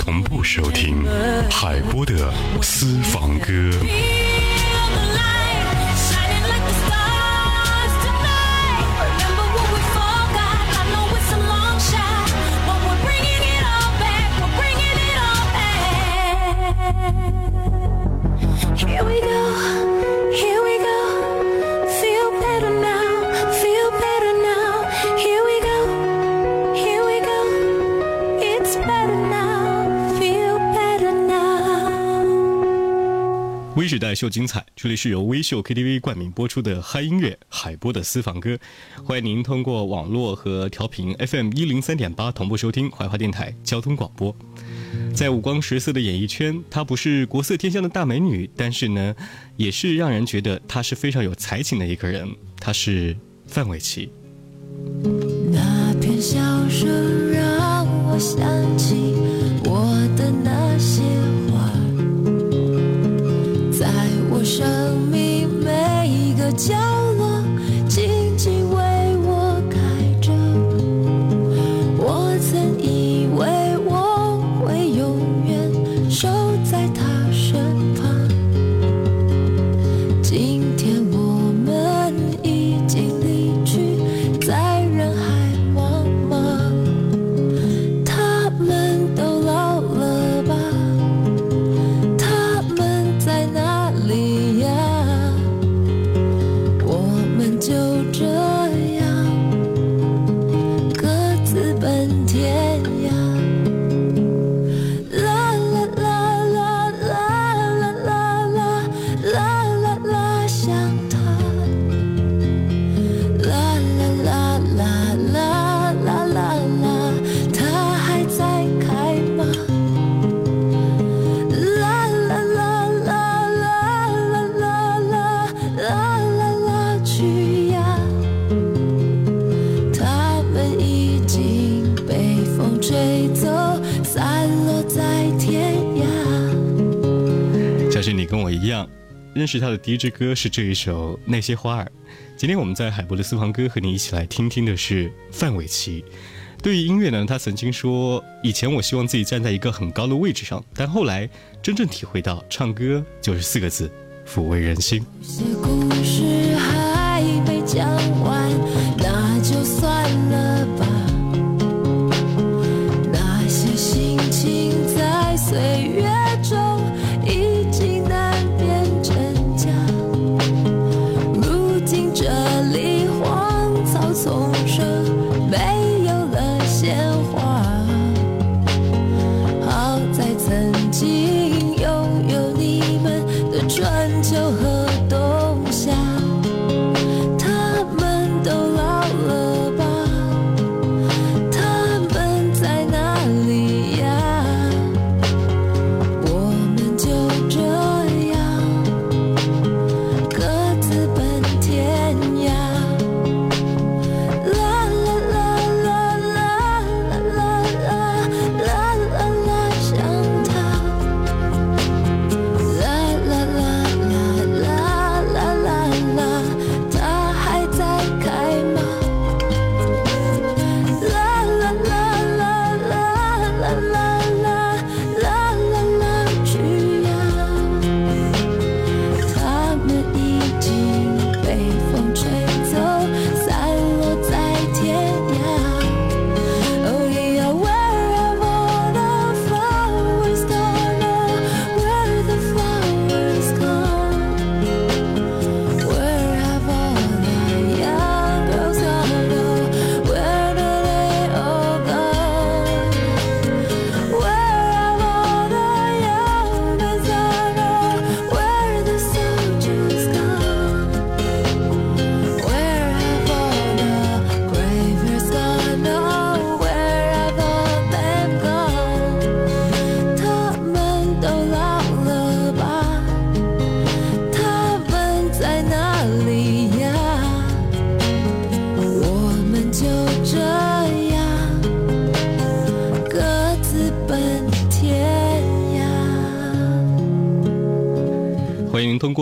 同步收听海波的私房歌。秀精彩，这里是由微秀 KTV 冠名播出的嗨音乐海波的私房歌，欢迎您通过网络和调频 FM 一零三点八同步收听怀化电台交通广播。在五光十色的演艺圈，她不是国色天香的大美女，但是呢，也是让人觉得她是非常有才情的一个人。她是范玮琪。那片笑声让我想起我的那些生命每一个角落，一样，认识他的第一支歌是这一首《那些花儿》。今天我们在海博的私房歌和你一起来听听的是范玮琪。对于音乐呢，他曾经说：“以前我希望自己站在一个很高的位置上，但后来真正体会到，唱歌就是四个字，抚慰人心。故事还没讲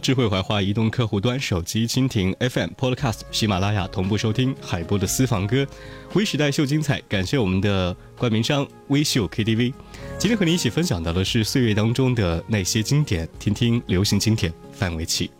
智慧怀化移动客户端、手机蜻蜓 FM、Podcast、喜马拉雅同步收听海波的私房歌。微时代秀精彩，感谢我们的冠名商微秀 KTV。今天和你一起分享到的是岁月当中的那些经典，听听流行经典范玮琪。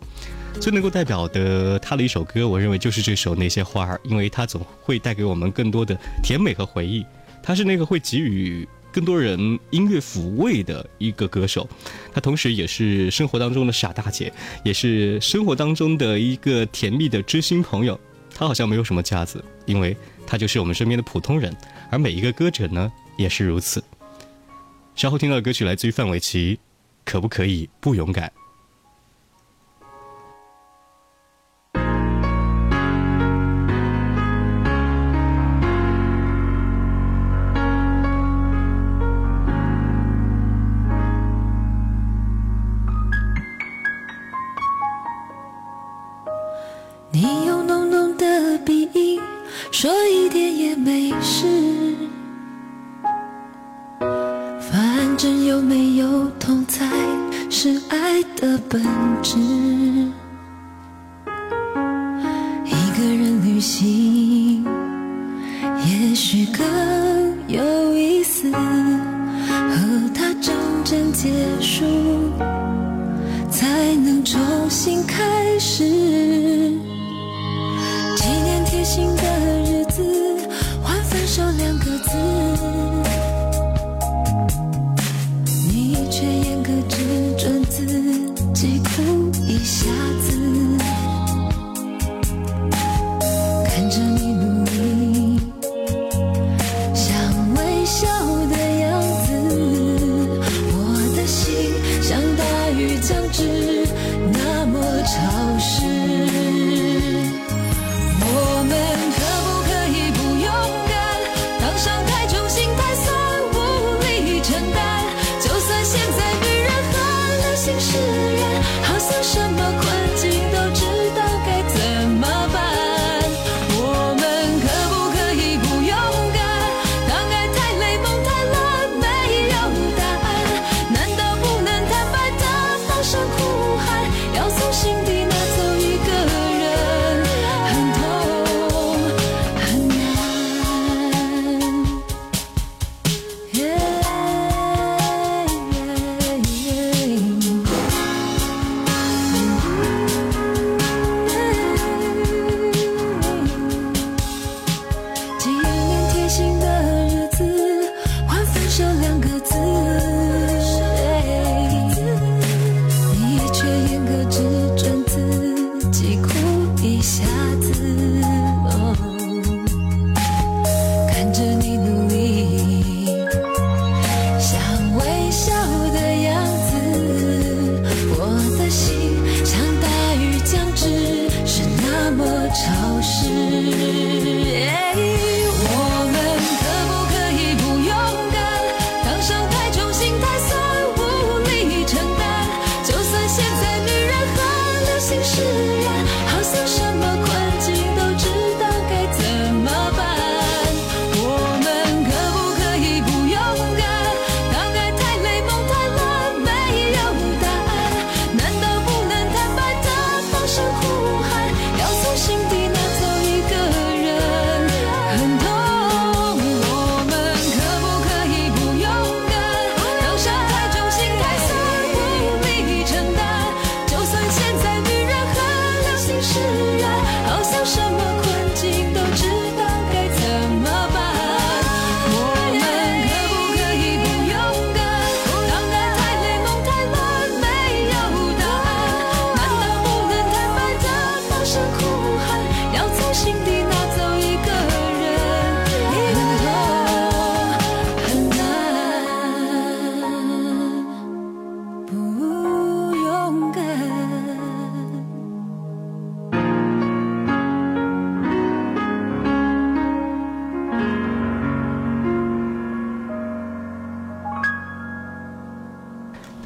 最能够代表的他的一首歌，我认为就是这首《那些花儿》，因为它总会带给我们更多的甜美和回忆。他是那个会给予更多人音乐抚慰的一个歌手，她同时也是生活当中的傻大姐，也是生活当中的一个甜蜜的知心朋友。她好像没有什么架子，因为她就是我们身边的普通人，而每一个歌者呢也是如此。稍后听到的歌曲来自于范玮琪，《可不可以不勇敢》。的本质。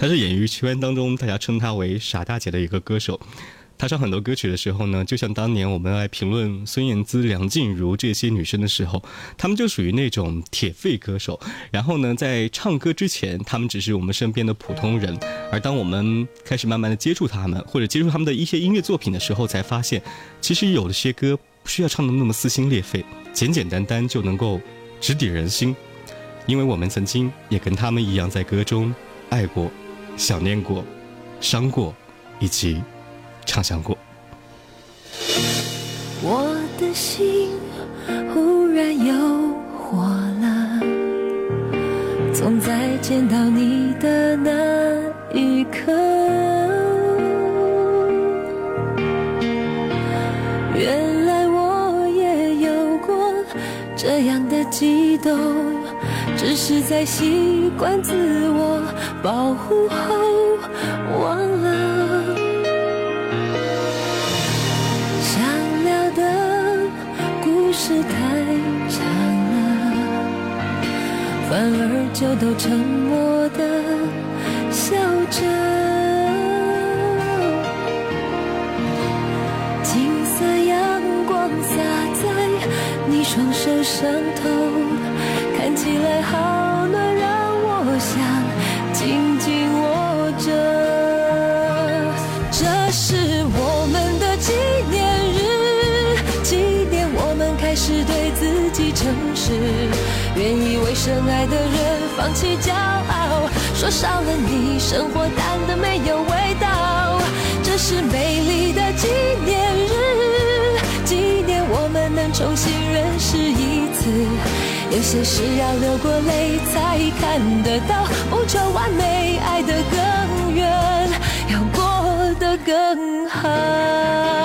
她是演艺圈当中大家称她为“傻大姐”的一个歌手，他唱很多歌曲的时候呢，就像当年我们来评论孙燕姿、梁静茹这些女生的时候，她们就属于那种铁肺歌手。然后呢，在唱歌之前，她们只是我们身边的普通人。而当我们开始慢慢的接触她们，或者接触她们的一些音乐作品的时候，才发现，其实有的些歌不需要唱的那么撕心裂肺，简简单单就能够直抵人心。因为我们曾经也跟他们一样，在歌中爱过、想念过、伤过，以及畅想过。我的心忽然又火了，从再见到你的那一刻，原来我也有过这样的激动，只是在习惯自我保护后忘了。想聊的故事太长了，反而就都沉默的笑着。金色阳光洒在你双手上头，看起来好暖，让我想紧紧握着。这是我们的纪念日，纪念我们开始对自己诚实，愿意为深爱的人放弃骄傲，说少了你，生活淡的没有味道。这是美丽的纪念日，纪念我们能重新认识一次。有些事要流过泪才看得到，不求完美，爱得更远，要过得更好。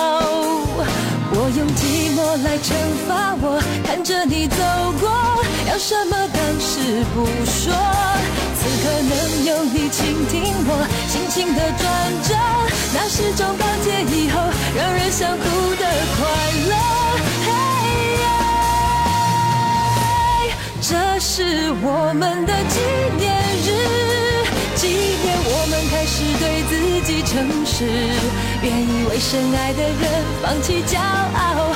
来惩罚我，看着你走过，要什么当时不说。此刻能有你倾听我心情的转折，那是种告诫以后让人想哭的快乐。嘿耶这是我们的纪念日，纪念我们开始对自己诚实，愿意为深爱的人放弃骄傲，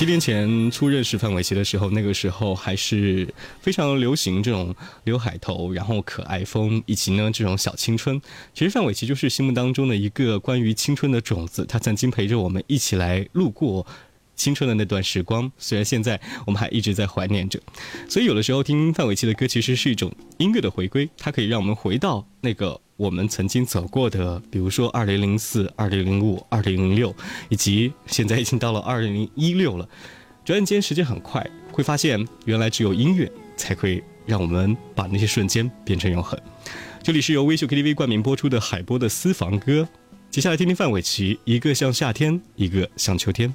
七年前初认识范玮琪的时候，那个时候还是非常流行这种刘海头，然后可爱风，以及呢这种小青春。其实范玮琪就是心目当中的一个关于青春的种子，他曾经陪着我们一起来路过青春的那段时光，虽然现在我们还一直在怀念着，所以有的时候听范玮琪的歌，其实是一种音乐的回归，它可以让我们回到那个我们曾经走过的，比如说二零零四、二零零五、二零零六，以及现在已经到了二零一六了。转眼间时间很快，会发现原来只有音乐才会让我们把那些瞬间变成永恒。这里是由微秀 KTV 冠名播出的海波的私房歌，接下来听听范玮琪，一个像夏天，一个像秋天。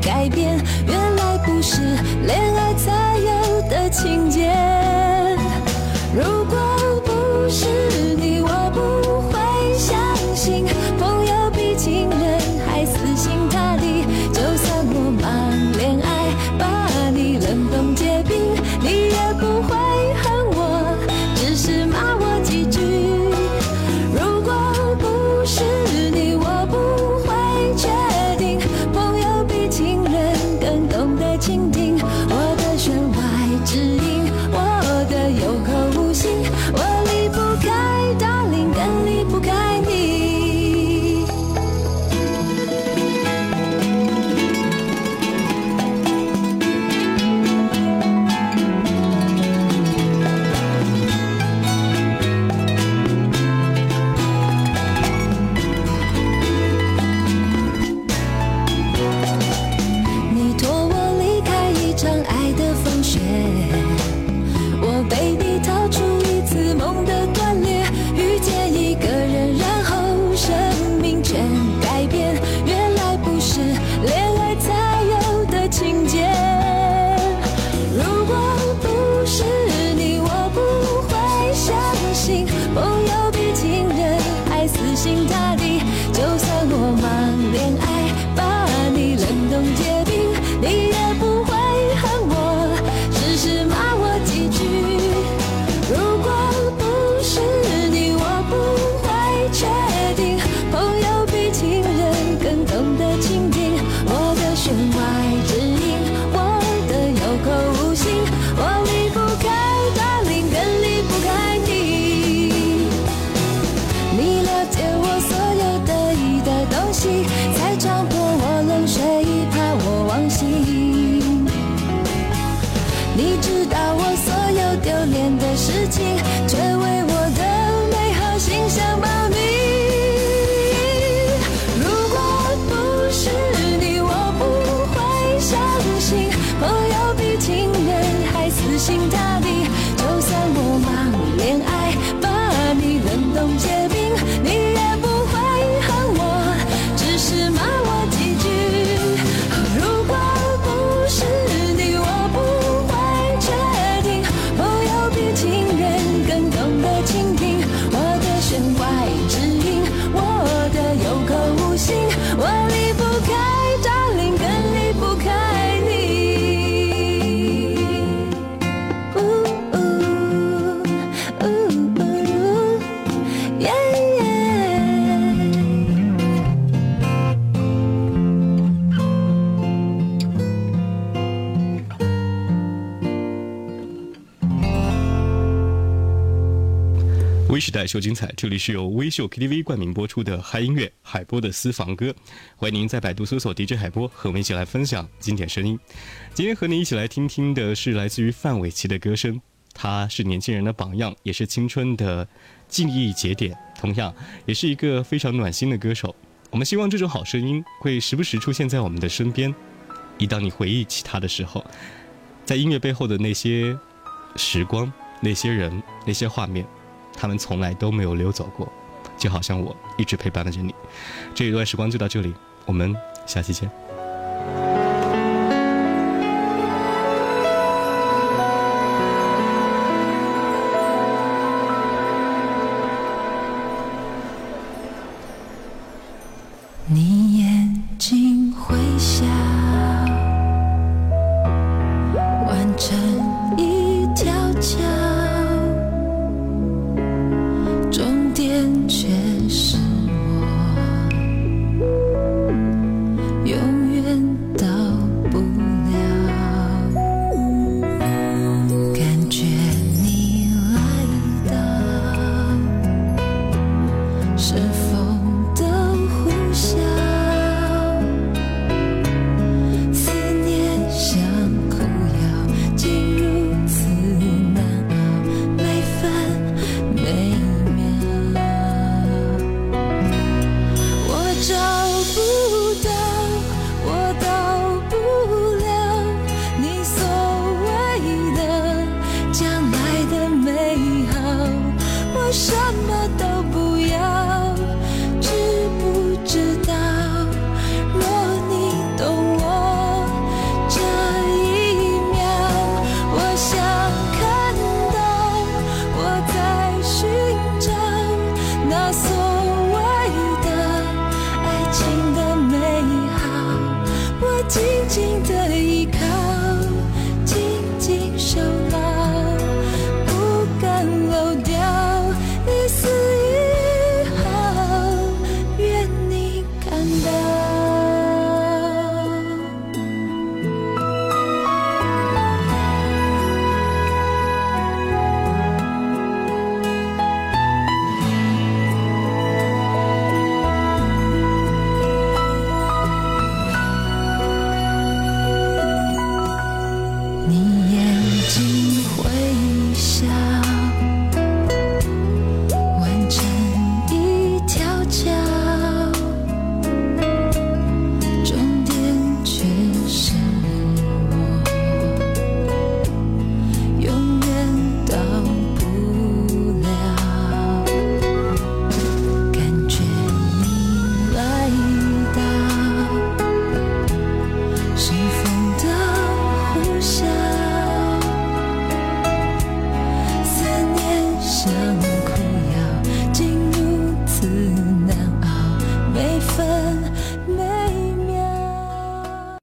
改变。原来不是恋爱才有的情节。微时代秀精彩，这里是由微秀 KTV 冠名播出的嗨音乐海波的私房歌，欢迎您在百度搜索 DJ 海波，和我们一起来分享经典声音。今天和你一起来听听的是来自于范玮琪的歌声，她是年轻人的榜样，也是青春的记忆节点，同样也是一个非常暖心的歌手。我们希望这种好声音会时不时出现在我们的身边，一当你回忆起他的时候，在音乐背后的那些时光、那些人、那些画面。他们从来都没有溜走过，就好像我一直陪伴着你。这一段时光就到这里，我们下期见。请回想